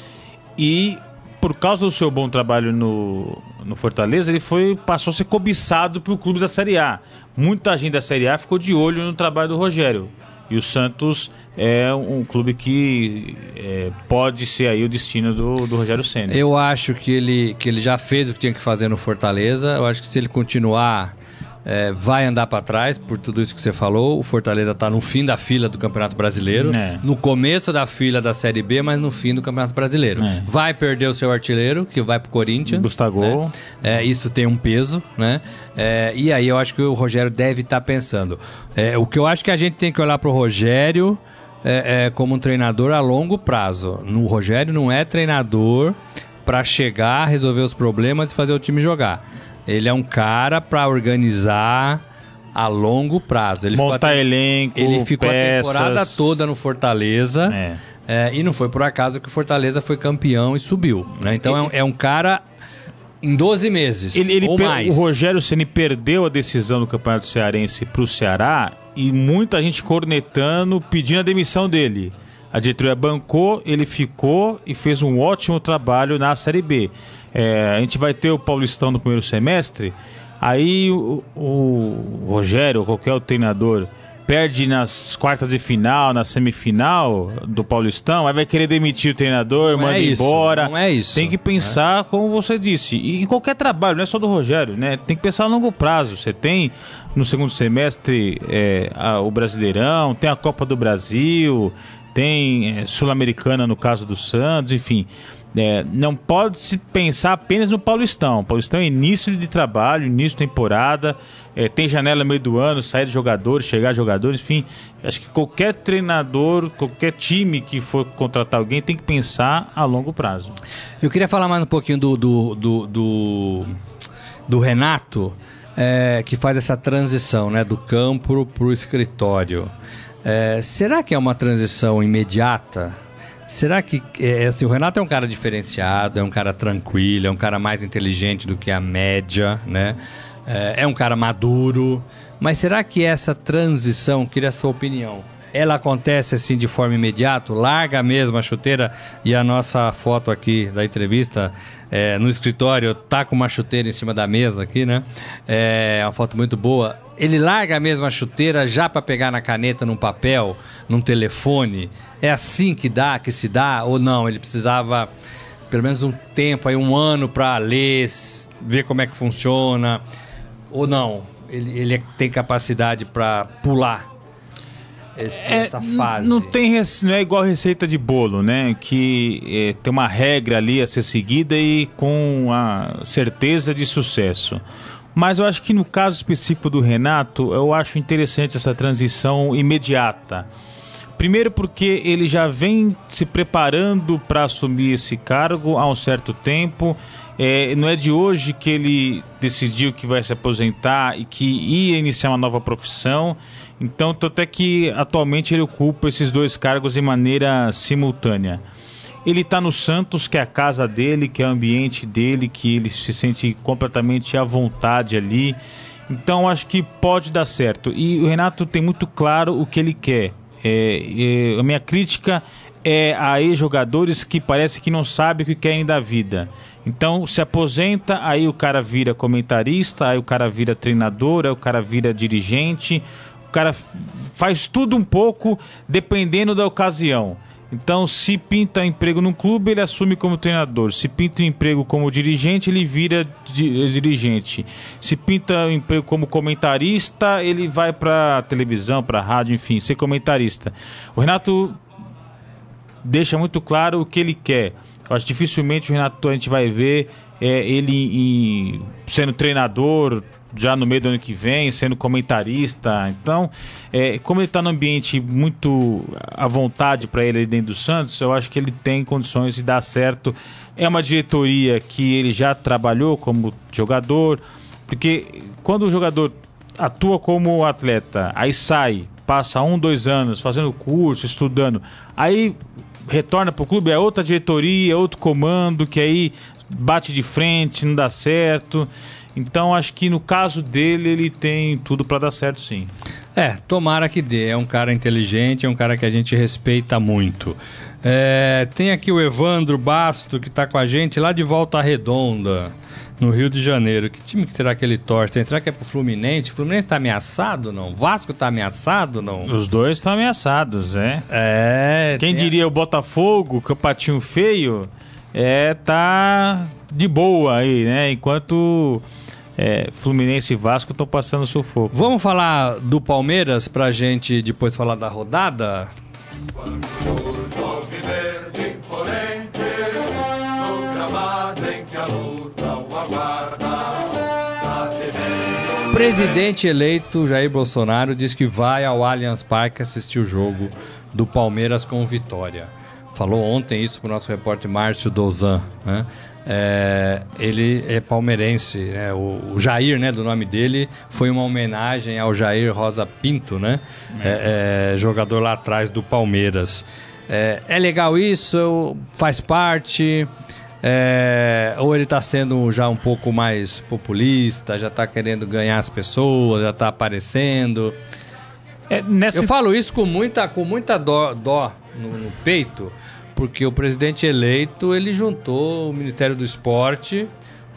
e por causa do seu bom trabalho no, no Fortaleza, ele foi passou a ser cobiçado por clubes da Série A. Muita gente da Série A ficou de olho no trabalho do Rogério. E o Santos é um clube que é, pode ser aí o destino do, do Rogério Senna.
Eu acho que ele, que ele já fez o que tinha que fazer no Fortaleza. Eu acho que se ele continuar é, vai andar para trás por tudo isso que você falou. O Fortaleza está no fim da fila do Campeonato Brasileiro, é. no começo da fila da Série B, mas no fim do Campeonato Brasileiro. É. Vai perder o seu artilheiro, que vai para o Corinthians.
Gustavo.
Né? É, isso tem um peso, né? É, e aí eu acho que o Rogério deve estar tá pensando. É, o que eu acho que a gente tem que olhar para o Rogério como um treinador a longo prazo. No Rogério não é treinador para chegar, resolver os problemas e fazer o time jogar. Ele é um cara para organizar a longo prazo. Ele
Montar ficou, elenco,
Ele ficou peças. a temporada toda no Fortaleza. É. É, e não foi por acaso que o Fortaleza foi campeão e subiu. Né? Então ele, é, é, um cara em 12 meses ele, ele ou mais.
O Rogério Ceni perdeu a decisão do Campeonato Cearense para o Ceará e muita gente cornetando, pedindo a demissão dele. A diretoria bancou, ele ficou e fez um ótimo trabalho na Série B. É, a gente vai ter o Paulistão no primeiro semestre. Aí o, o Rogério, ou qualquer outro treinador, perde nas quartas de final, na semifinal do Paulistão, aí vai querer demitir o treinador, não manda é isso, embora.
Não é isso.
Tem que pensar, né? como você disse, e em qualquer trabalho, não é só do Rogério, né? Tem que pensar a longo prazo. Você tem no segundo semestre é, a, o Brasileirão, tem a Copa do Brasil, tem é, Sul-Americana no caso do Santos, enfim. É, não pode se pensar apenas no Paulistão. Paulistão é início de trabalho, início de temporada, é, tem janela meio do ano, sair de jogadores, chegar jogadores, enfim. Acho que qualquer treinador, qualquer time que for contratar alguém tem que pensar a longo prazo.
Eu queria falar mais um pouquinho do, do, do, do, do Renato, é, que faz essa transição né, do campo para o escritório. É, será que é uma transição imediata? Será que é, assim, o Renato é um cara diferenciado, é um cara tranquilo, é um cara mais inteligente do que a média, né? É, é um cara maduro. Mas será que essa transição, queria a sua opinião, ela acontece assim de forma imediata? Larga mesmo a chuteira e a nossa foto aqui da entrevista é, no escritório tá com uma chuteira em cima da mesa aqui, né? É uma foto muito boa. Ele larga mesmo a chuteira já para pegar na caneta, num papel, num telefone. É assim que dá, que se dá ou não? Ele precisava pelo menos um tempo aí, um ano para ler, ver como é que funciona ou não? Ele, ele tem capacidade para pular esse, é, essa fase.
Não tem não é igual receita de bolo, né? Que é, tem uma regra ali a ser seguida e com a certeza de sucesso. Mas eu acho que no caso específico do Renato, eu acho interessante essa transição imediata. Primeiro porque ele já vem se preparando para assumir esse cargo há um certo tempo. É, não é de hoje que ele decidiu que vai se aposentar e que ia iniciar uma nova profissão. Então, até que atualmente ele ocupa esses dois cargos de maneira simultânea. Ele está no Santos, que é a casa dele, que é o ambiente dele, que ele se sente completamente à vontade ali. Então, acho que pode dar certo. E o Renato tem muito claro o que ele quer. É, é, a minha crítica é a ex-jogadores que parece que não sabem o que querem da vida. Então se aposenta, aí o cara vira comentarista, aí o cara vira treinador, aí o cara vira dirigente, o cara faz tudo um pouco dependendo da ocasião. Então, se pinta emprego num clube, ele assume como treinador. Se pinta emprego como dirigente, ele vira dirigente. Se pinta emprego como comentarista, ele vai para televisão, para rádio, enfim, ser comentarista. O Renato deixa muito claro o que ele quer. Eu acho que dificilmente o Renato a gente vai ver é, ele em, sendo treinador, já no meio do ano que vem, sendo comentarista. Então, é, como ele está num ambiente muito à vontade para ele dentro do Santos, eu acho que ele tem condições de dar certo. É uma diretoria que ele já trabalhou como jogador, porque quando o jogador atua como atleta, aí sai, passa um, dois anos fazendo curso, estudando, aí retorna para o clube, é outra diretoria, outro comando, que aí bate de frente, não dá certo. Então acho que no caso dele ele tem tudo para dar certo sim.
É, tomara que dê. É um cara inteligente, é um cara que a gente respeita muito. É, tem aqui o Evandro Basto que está com a gente lá de Volta Redonda, no Rio de Janeiro. Que time que será que ele torce? Será que é pro Fluminense? O Fluminense está ameaçado não? Vasco está ameaçado não?
Os dois estão ameaçados, é.
É.
Quem diria o Botafogo, que é o patinho feio, é tá de boa aí, né? Enquanto é, Fluminense e Vasco estão passando sufoco.
Vamos falar do Palmeiras pra gente depois falar da rodada? Presidente eleito Jair Bolsonaro diz que vai ao Allianz Parque assistir o jogo do Palmeiras com Vitória. Falou ontem isso para o nosso repórter Márcio Dozan, né? É, ele é palmeirense, né? o, o, Jair, né, do nome dele, foi uma homenagem ao Jair Rosa Pinto, né? É. É, é jogador lá atrás do Palmeiras. É, é legal isso, faz parte. É, ou ele está sendo já um pouco mais populista, já está querendo ganhar as pessoas, já está aparecendo. Nessa... Eu falo isso com muita, com muita dó, dó no, no, peito, porque o presidente eleito ele juntou o Ministério do Esporte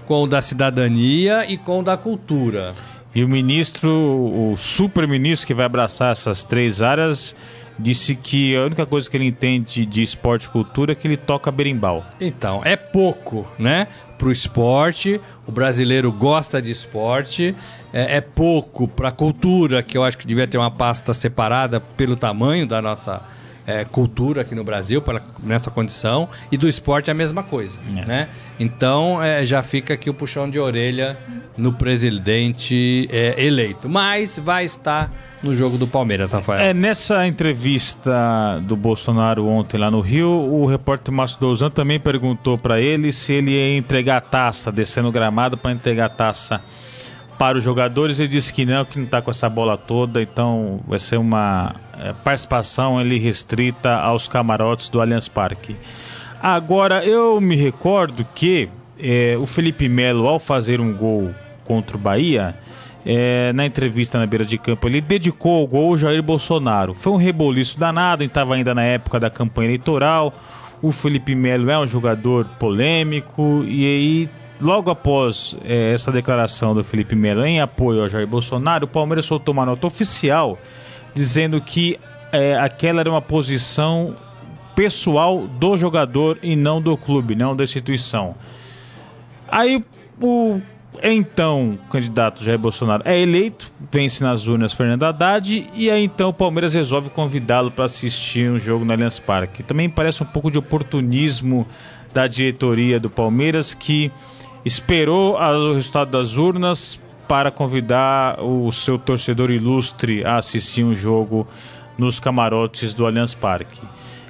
com o da Cidadania e com o da Cultura.
E o ministro, o super-ministro que vai abraçar essas três áreas, disse que a única coisa que ele entende de esporte e cultura é que ele toca berimbau.
Então, é pouco, né? Pro esporte, o brasileiro gosta de esporte, é, é pouco para cultura, que eu acho que devia ter uma pasta separada pelo tamanho da nossa é, cultura aqui no Brasil, pela, nessa condição, e do esporte é a mesma coisa. É. Né? Então é, já fica aqui o puxão de orelha no presidente é, eleito. Mas vai estar no jogo do Palmeiras, Rafael.
É, nessa entrevista do Bolsonaro ontem lá no Rio, o repórter Márcio Douzan também perguntou para ele se ele ia entregar a taça, descendo o gramado para entregar a taça para os jogadores. Ele disse que não, que não está com essa bola toda, então vai ser uma é, participação ali restrita aos camarotes do Allianz Parque. Agora, eu me recordo que é, o Felipe Melo, ao fazer um gol contra o Bahia, é, na entrevista na beira de campo, ele dedicou o gol ao Jair Bolsonaro. Foi um reboliço danado, estava ainda na época da campanha eleitoral. O Felipe Melo é um jogador polêmico e aí logo após é, essa declaração do Felipe Melo em apoio ao Jair Bolsonaro, o Palmeiras soltou uma nota oficial dizendo que é, aquela era uma posição pessoal do jogador e não do clube, não da instituição. Aí o então candidato Jair Bolsonaro é eleito, vence nas urnas Fernando Haddad e aí então o Palmeiras resolve convidá-lo para assistir um jogo no Allianz Parque. Também parece um pouco de oportunismo da diretoria do Palmeiras que esperou o resultado das urnas para convidar o seu torcedor ilustre a assistir um jogo nos camarotes do Allianz Parque.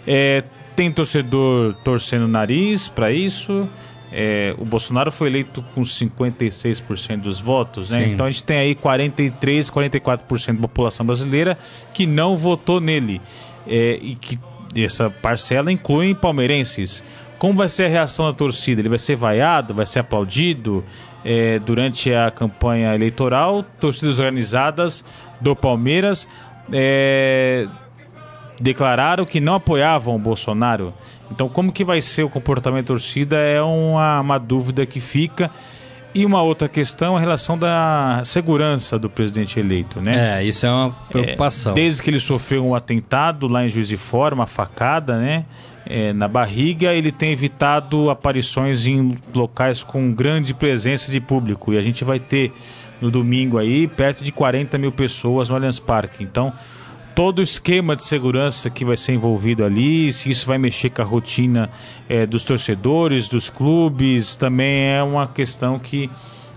É, tem torcedor torcendo o nariz para isso. É, o Bolsonaro foi eleito com 56% dos votos, né? Então a gente tem aí 43, 44% da população brasileira que não votou nele. É, e que essa parcela inclui palmeirenses. Como vai ser a reação da torcida? Ele vai ser vaiado? Vai ser aplaudido? é, durante a campanha eleitoral, torcidas organizadas do Palmeiras é, declararam que não apoiavam o Bolsonaro. Então, como que vai ser o comportamento da torcida é uma, uma dúvida que fica. E uma outra questão, a relação da segurança do presidente eleito, né?
É, isso é uma preocupação. É,
desde que ele sofreu um atentado lá em Juiz de Fora, uma facada, né? é, na barriga, ele tem evitado aparições em locais com grande presença de público. E a gente vai ter no domingo aí perto de 40 mil pessoas no Allianz Parque. Então, todo o esquema de segurança que vai ser envolvido ali, se isso vai mexer com a rotina é, dos torcedores, dos clubes, também é uma questão que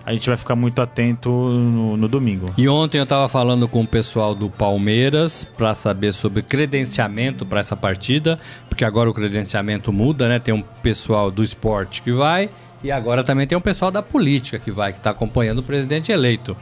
a gente vai ficar muito atento no, no domingo.
E ontem eu estava falando com o pessoal do Palmeiras para saber sobre credenciamento para essa partida, porque agora o credenciamento muda, né? Tem um pessoal do esporte que vai e agora também tem um pessoal da política que vai, que está acompanhando o presidente eleito.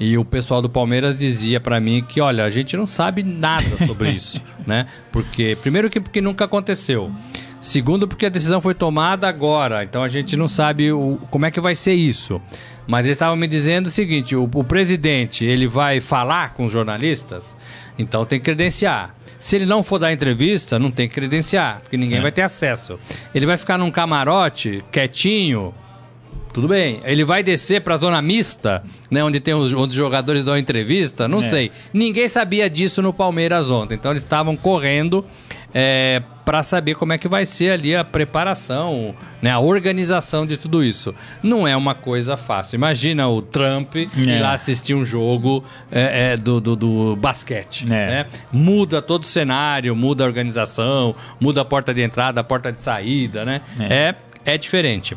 E o pessoal do Palmeiras dizia para mim que, olha, a gente não sabe nada sobre isso, né? Porque primeiro que porque nunca aconteceu. Segundo, porque a decisão foi tomada agora, então a gente não sabe o, como é que vai ser isso. Mas eles estavam me dizendo o seguinte: o, o presidente ele vai falar com os jornalistas, então tem que credenciar. Se ele não for dar entrevista, não tem que credenciar, porque ninguém é. vai ter acesso. Ele vai ficar num camarote, quietinho, tudo bem. Ele vai descer para a zona mista, né, onde tem os, onde os jogadores dão entrevista, não é. sei. Ninguém sabia disso no Palmeiras ontem, então eles estavam correndo é, para saber como é que vai ser ali a preparação, né, a organização de tudo isso. Não é uma coisa fácil. Imagina o Trump é. ir lá assistir um jogo é, é, do, do, do, basquete. É. Né? Muda todo o cenário, muda a organização, muda a porta de entrada, a porta de saída, né? É, é, é diferente.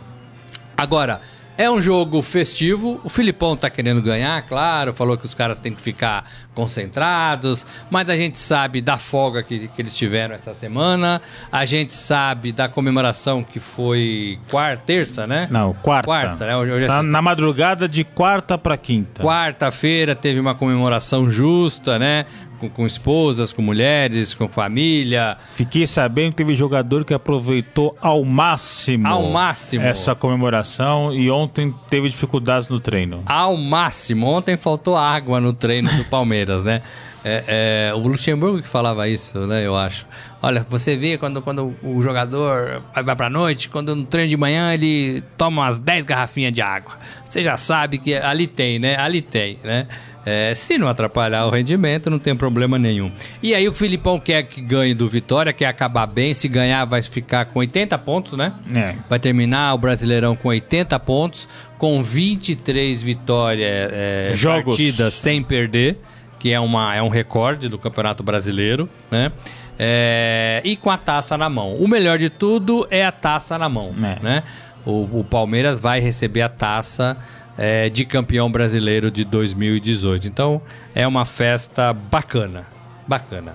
Agora, É um jogo festivo. O Filipão tá querendo ganhar, claro. Falou que os caras têm que ficar concentrados. Mas a gente sabe da folga que, que eles tiveram essa semana. A gente sabe da comemoração que foi quarta, terça, né?
Não, quarta.
Quarta, né? Hoje, hoje é
Tá na madrugada de quarta pra quinta.
Quarta-feira teve uma comemoração justa, né? Com, com esposas, com mulheres, com família.
Fiquei sabendo que teve jogador que aproveitou ao máximo,
Ao máximo.
essa comemoração e ontem teve dificuldades no treino.
Ao máximo. Ontem faltou água no treino do Palmeiras, né? É, é, o Luxemburgo que falava isso, né? Eu acho. Olha, você vê quando, quando o jogador vai vai pra noite, quando no treino de manhã ele toma umas 10 garrafinhas de água. Você já sabe que ali tem, né? Ali tem, né? É, se não atrapalhar o rendimento, não tem problema nenhum. E aí o Filipão quer que ganhe do Vitória, quer acabar bem. Se ganhar, vai ficar com 80 pontos, né?
É.
Vai terminar o Brasileirão com 80 pontos, com 23 vitórias, é,
Jogos.
partidas sem perder, que é, uma, é um recorde do Campeonato Brasileiro, né? É, e com a taça na mão. O melhor de tudo é a taça na mão,
É.
né? O, o Palmeiras vai receber a taça é, de campeão brasileiro de 2018. Então é uma festa bacana, bacana.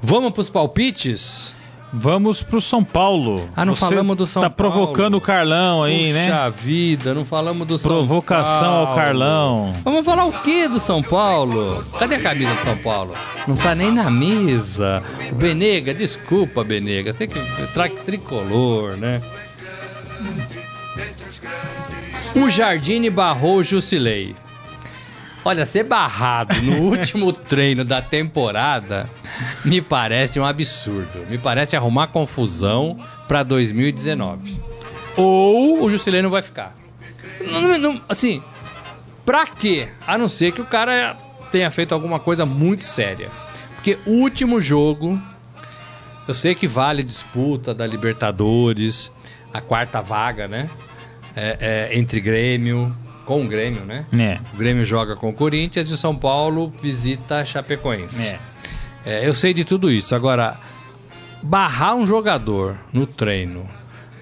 Vamos para os palpites?
Vamos pro São Paulo.
Ah, não
Você
falamos do São
tá
Paulo.
provocando o Carlão aí, né?
Puxa vida, não falamos do São
Provocação ao
Paulo.
Carlão.
Vamos falar o que do São Paulo? Cadê a camisa do São Paulo? Não tá nem na mesa. Benega, desculpa, Benega. Tem que traga tricolor, né? O Jardine barrou o Jusilei. Olha, ser barrado no último treino da temporada me parece um absurdo. Me parece arrumar confusão pra 2019. Ou o Jusilei não vai ficar. Não- não- assim, pra quê? A não ser que o cara tenha feito alguma coisa muito séria. Porque o último jogo, eu sei que vale disputa da Libertadores, a quarta vaga, né? É, é, entre Grêmio, com o Grêmio, né?
É.
O Grêmio joga com o Corinthians e o São Paulo visita Chapecoense.
É.
É, eu sei de tudo isso. Agora, barrar um jogador no treino,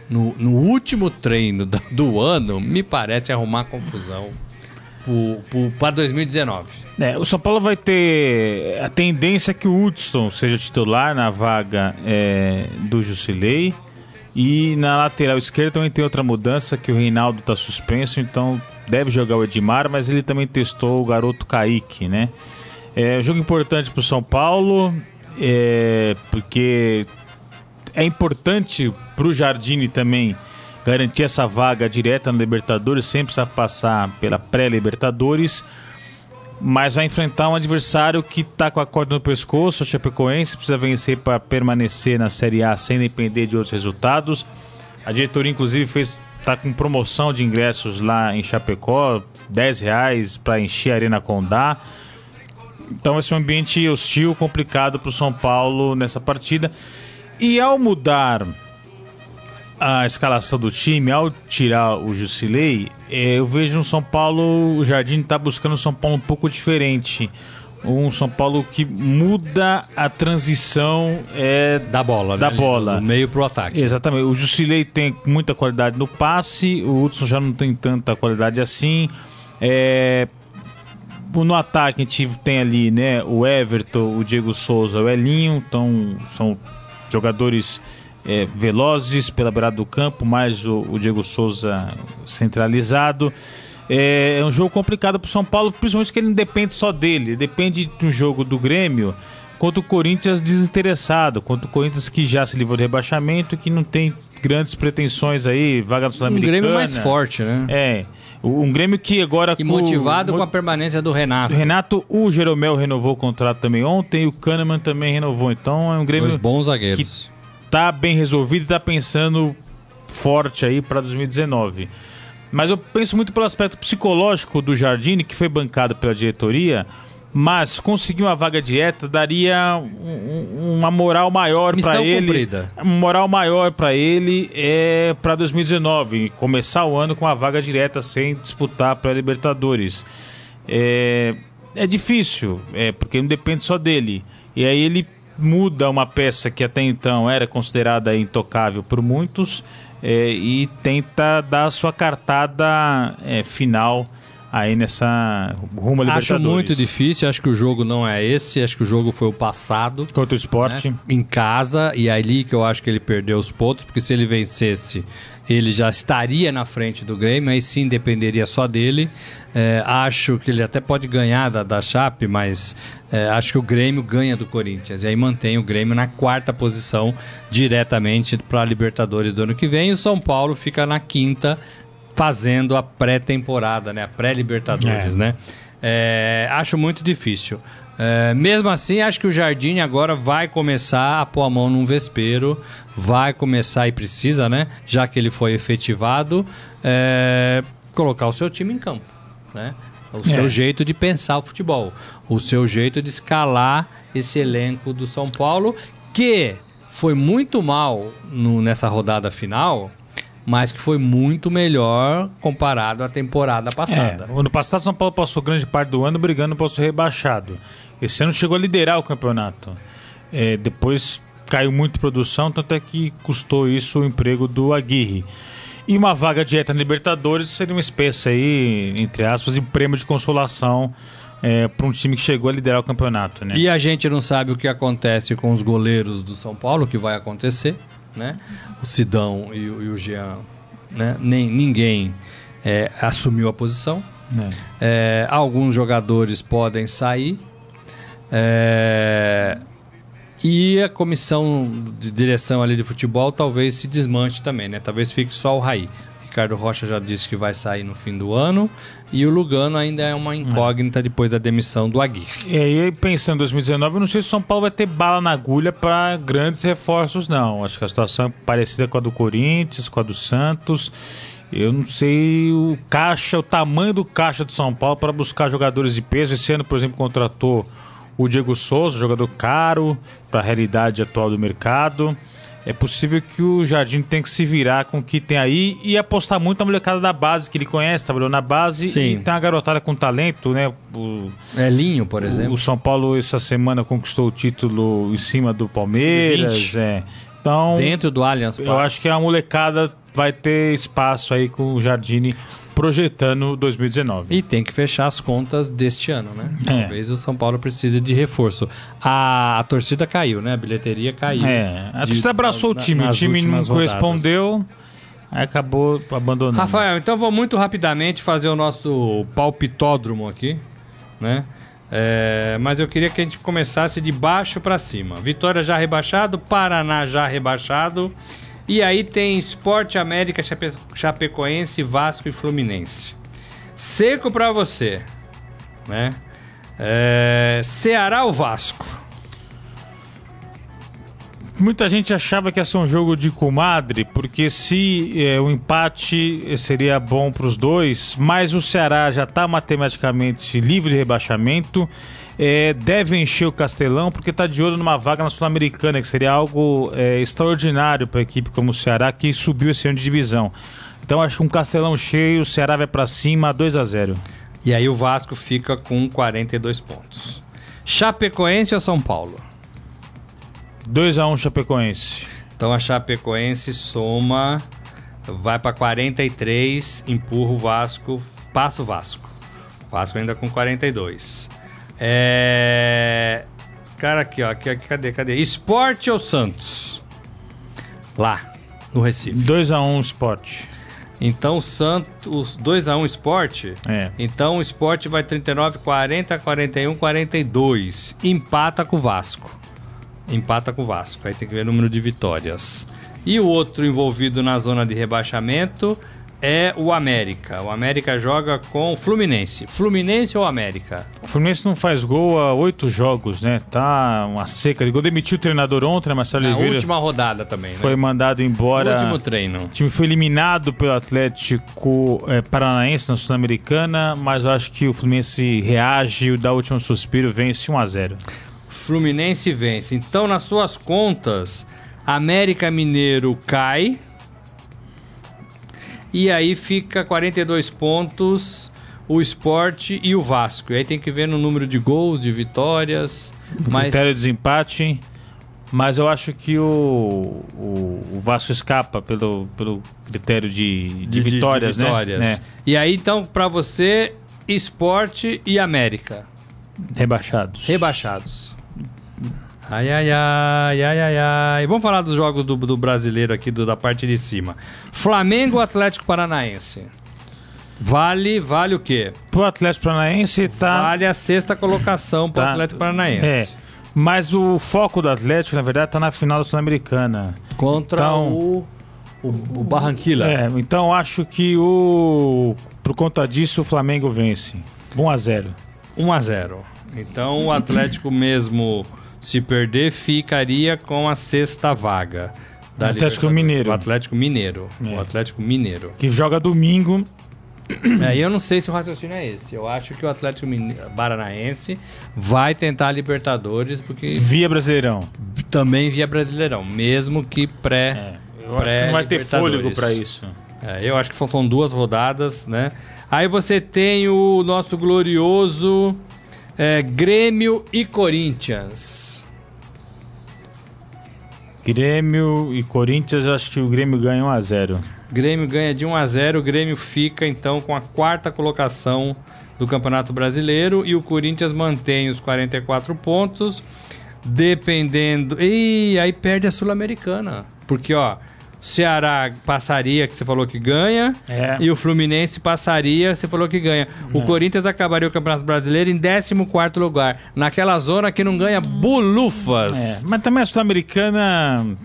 no, no último treino do, do ano, me parece arrumar confusão para 2019.
É, o São Paulo vai ter a tendência é que o Hudson seja titular na vaga é, do Jusilei. E na lateral esquerda também tem outra mudança, que o Reinaldo está suspenso, então deve jogar o Edmar, mas ele também testou o garoto Kaique, né? É um jogo importante para o São Paulo, é, porque é importante para o Jardine também garantir essa vaga direta na Libertadores, sempre precisa passar pela pré-Libertadores, mas vai enfrentar um adversário que está com a corda no pescoço, o Chapecoense, precisa vencer para permanecer na Série A sem depender de outros resultados. A diretoria, inclusive, fez tá com promoção de ingressos lá em Chapecó, 10 reais para encher a Arena Condá. Então vai ser um ambiente hostil, complicado para o São Paulo nessa partida. E ao mudar a escalação do time, ao tirar o Jusilei, eh, eu vejo um São Paulo, o Jardim está buscando um São Paulo um pouco diferente. Um São Paulo que muda a transição eh,
Da bola,
Da
né?
bola.
Do meio pro ataque.
Exatamente. O Jusilei tem muita qualidade no passe, o Hudson já não tem tanta qualidade assim. É, No ataque a gente tem ali, né, o Everton, o Diego Souza, o Elinho, então são jogadores é, velozes pela beirada do campo, mais o, o Diego Souza centralizado. É, é um jogo complicado para o São Paulo, principalmente que ele não depende só dele, depende de um jogo do Grêmio contra o Corinthians desinteressado, contra o Corinthians que já se livrou do rebaixamento, que não tem grandes pretensões aí, vaga
Um
sul-americana.
Grêmio mais forte, né?
É, um Grêmio que agora
E motivado
mo-
com a permanência do Renato.
Renato, o Jeromel renovou o contrato também ontem, o Kahneman também renovou. Então é um Grêmio
Dois bons zagueiros.
Tá bem resolvido e tá pensando forte aí para 2019. Mas eu penso muito pelo aspecto psicológico do Jardine, que foi bancado pela diretoria, mas conseguir uma vaga direta daria um- um- uma moral maior para ele.
cumprida.
Uma moral maior para ele é para 2019, começar o ano com uma vaga direta sem disputar para Libertadores. É, é difícil, é porque não depende só dele. E aí ele muda uma peça que até então era considerada intocável por muitos, é, e tenta dar a sua cartada é, final aí nessa rumo a
Acho muito difícil, acho que o jogo não é esse, acho que o jogo foi o passado.
Contra o esporte. Né?
Em casa, e é ali que eu acho que ele perdeu os pontos, porque se ele vencesse, ele já estaria na frente do Grêmio, aí sim dependeria só dele. É, acho que ele até pode ganhar da, da Chape, mas é, acho que o Grêmio ganha do Corinthians. E aí mantém o Grêmio na quarta posição diretamente para a Libertadores do ano que vem. E o São Paulo fica na quinta fazendo a pré-temporada, né? A pré-Libertadores, é. né? É, acho muito difícil. É, mesmo assim, acho que o Jardim agora vai começar a pôr a mão num vespeiro, vai começar e precisa, né? Já que ele foi efetivado, é, colocar o seu time em campo, né? O seu é. jeito de pensar o futebol, o seu jeito de escalar esse elenco do São Paulo, que foi muito mal no, nessa rodada final, mas que foi muito melhor comparado à temporada passada.
É, ano passado, São Paulo passou grande parte do ano brigando para ser rebaixado. Esse ano chegou a liderar o campeonato. É, depois caiu muito produção, tanto é que custou isso o emprego do Aguirre. E uma vaga direta na Libertadores seria uma espécie aí, entre aspas, de prêmio de consolação é, para um time que chegou a liderar o campeonato. Né?
E a gente não sabe o que acontece com os goleiros do São Paulo, que vai acontecer né? O Sidão e, e o Jean, né? Nem, ninguém é, assumiu a posição. É. É, alguns jogadores podem sair. É, e a comissão de direção ali de futebol talvez se desmanche também, né? Talvez fique só o Raí. Ricardo Rocha já disse que vai sair no fim do ano. E o Lugano ainda é uma incógnita é. depois da demissão do Aguirre.
E aí, pensando em 2019, eu não sei se o São Paulo vai ter bala na agulha para grandes reforços, não. Acho que a situação é parecida com a do Corinthians, com a do Santos. Eu não sei o caixa, o tamanho do caixa do São Paulo para buscar jogadores de peso. Esse ano, por exemplo, contratou o Diego Souza, jogador caro para a realidade atual do mercado é possível que o Jardim tenha que se virar com o que tem aí e apostar muito na molecada da base, que ele conhece, trabalhou na base Sim. e tem uma garotada com talento, né?
O, Elinho, por exemplo.
O São Paulo essa semana conquistou o título em cima do Palmeiras, é. Então,
dentro do Allianz
Eu acho que a molecada vai ter espaço aí com o Jardine projetando 2019.
E tem que fechar as contas deste ano, né? É. Talvez o São Paulo precise de reforço. A, a torcida caiu, né? A bilheteria caiu.
É, a torcida abraçou na, o time, o time não correspondeu. Aí acabou abandonando.
Rafael, então vou muito rapidamente fazer o nosso palpitódromo aqui, né? É, mas eu queria que a gente começasse de baixo para cima. Vitória já rebaixado, Paraná já rebaixado e aí tem Esporte América, Chape... Chapecoense, Vasco e Fluminense. Seco para você, né? É... Ceará ou Vasco?
Muita gente achava que ia ser um jogo de comadre, porque se é, o empate seria bom para os dois, mas o Ceará já está matematicamente livre de rebaixamento é, deve encher o Castelão porque está de olho numa vaga na Sul-Americana, que seria algo é, extraordinário para a equipe como o Ceará, que subiu esse ano de divisão. Então acho que um Castelão cheio, o Ceará vai para cima, 2 a 0
E aí o Vasco fica com 42 pontos. Chapecoense ou São Paulo?
2 a 1 Chapecoense.
Então a Chapecoense soma, vai para 43, empurra o Vasco, passa o Vasco. Vasco ainda com 42. É. Cara, aqui, ó. Aqui, aqui, cadê? Cadê? Esporte ou Santos? Lá, no Recife.
2x1 um, esporte.
Então, Santos. 2x1 um, esporte?
É.
Então, o esporte vai 39, 40, 41, 42. Empata com o Vasco. Empata com o Vasco. Aí tem que ver o número de vitórias. E o outro envolvido na zona de rebaixamento é o América. O América joga com o Fluminense. Fluminense ou América?
O Fluminense não faz gol há oito jogos, né? Tá uma seca de gol. Demitiu o treinador ontem, né, Marcelo Na Oliveira?
Na última rodada também, né?
Foi mandado embora.
No último treino. O
time foi eliminado pelo Atlético é, Paranaense na Sul-Americana, mas eu acho que o Fluminense reage e dá o último suspiro, vence 1 a 0
Fluminense vence. Então, nas suas contas, América Mineiro cai e aí fica 42 pontos o esporte e o Vasco. E aí tem que ver no número de gols, de vitórias.
Mas... Critério de desempate. Mas eu acho que o, o, o Vasco escapa pelo, pelo critério de, de, de vitórias, de vitórias. Né?
E aí, então, para você, esporte e América?
Rebaixados.
Rebaixados. Ai, ai, ai, ai, ai, ai. Vamos falar dos jogos do, do brasileiro aqui, do, da parte de cima. Flamengo Atlético Paranaense. Vale, vale o quê?
Pro Atlético Paranaense tá.
Vale a sexta colocação pro tá... Atlético Paranaense. É.
Mas o foco do Atlético, na verdade, tá na final da Sul-Americana.
Contra então, o, o, o Barranquilla.
É, então acho que o. Por conta disso, o Flamengo vence. 1 a 0
1 a 0 Então o Atlético mesmo, se perder, ficaria com a sexta vaga.
Da Atlético Mineiro.
O Atlético Mineiro. É. O Atlético Mineiro.
Que joga domingo
é, eu não sei se o raciocínio é esse. Eu acho que o Atlético Paranaense vai tentar a Libertadores porque
via Brasileirão.
Também via Brasileirão, mesmo que pré. É,
eu pré acho que não vai ter fôlego para isso.
É, eu acho que faltam duas rodadas, né? Aí você tem o nosso glorioso é, Grêmio e Corinthians.
Grêmio e Corinthians, acho que o Grêmio ganha 1 a 0.
Grêmio ganha de 1 a 0. O Grêmio fica então com a quarta colocação do Campeonato Brasileiro e o Corinthians mantém os 44 pontos, dependendo. E aí perde a Sul-Americana. Porque, ó, Ceará passaria, que você falou que ganha, é. e o Fluminense passaria, você falou que ganha. O é. Corinthians acabaria o Campeonato Brasileiro em 14 lugar, naquela zona que não ganha bulufas.
É. Mas também a Sul-Americana.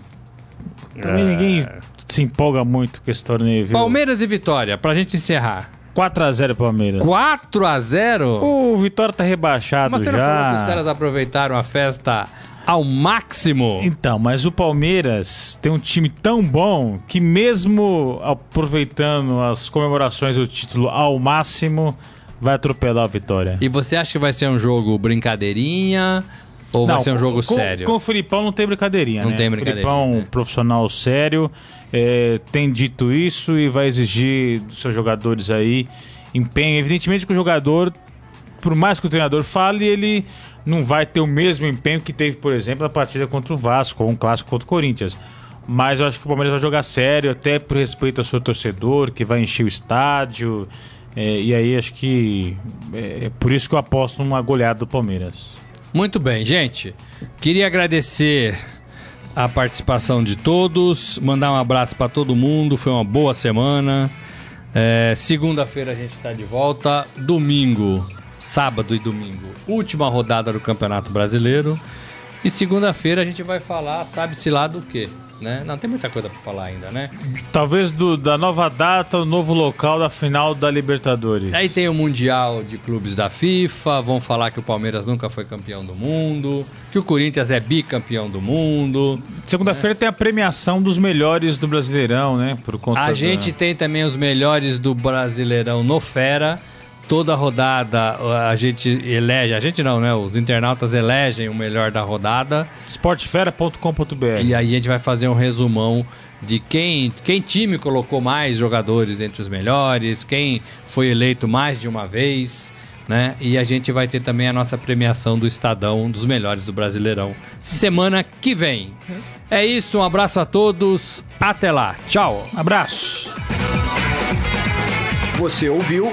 Também ninguém se empolga muito com esse torneio, viu?
Palmeiras e Vitória, pra gente encerrar.
4x0 Palmeiras.
4x0?
O Vitória tá rebaixado mas você já. Mas falou que
os caras aproveitaram a festa ao máximo?
Então, mas o Palmeiras tem um time tão bom que mesmo aproveitando as comemorações do título ao máximo, vai atropelar a Vitória.
E você acha que vai ser um jogo brincadeirinha ou não, vai ser um jogo
com,
sério?
Com o Filipão não tem brincadeira,
não
né?
tem brincadeira.
O Filipão, é um profissional sério, é, tem dito isso e vai exigir dos seus jogadores aí empenho. Evidentemente que o jogador, por mais que o treinador fale, ele não vai ter o mesmo empenho que teve, por exemplo, na partida contra o Vasco ou um clássico contra o Corinthians. Mas eu acho que o Palmeiras vai jogar sério, até por respeito ao seu torcedor, que vai encher o estádio. É, e aí acho que é, é por isso que eu aposto numa goleada do Palmeiras.
Muito bem, gente. Queria agradecer a participação de todos, mandar um abraço para todo mundo. Foi uma boa semana. É, Segunda-feira a gente está de volta. Domingo, sábado e domingo, última rodada do Campeonato Brasileiro. E segunda-feira a gente vai falar, sabe-se lá do quê? né? Não tem muita coisa para falar ainda, né?
Talvez do, da nova data, o novo local da final da Libertadores.
Aí tem o Mundial de Clubes da FIFA, vão falar que o Palmeiras nunca foi campeão do mundo, que o Corinthians é bicampeão do mundo.
Segunda-feira né? tem a premiação dos melhores do Brasileirão, né?
Por conta a da... gente tem também os melhores do Brasileirão no Fera toda rodada a gente elege, a gente não, né? Os internautas elegem o melhor da rodada.
Sportfera.com.br.
E aí a gente vai fazer um resumão de quem, quem time colocou mais jogadores entre os melhores, quem foi eleito mais de uma vez, né? E a gente vai ter também a nossa premiação do Estadão dos melhores do Brasileirão semana que vem. É isso, um abraço a todos, até lá. Tchau.
Abraço.
Você ouviu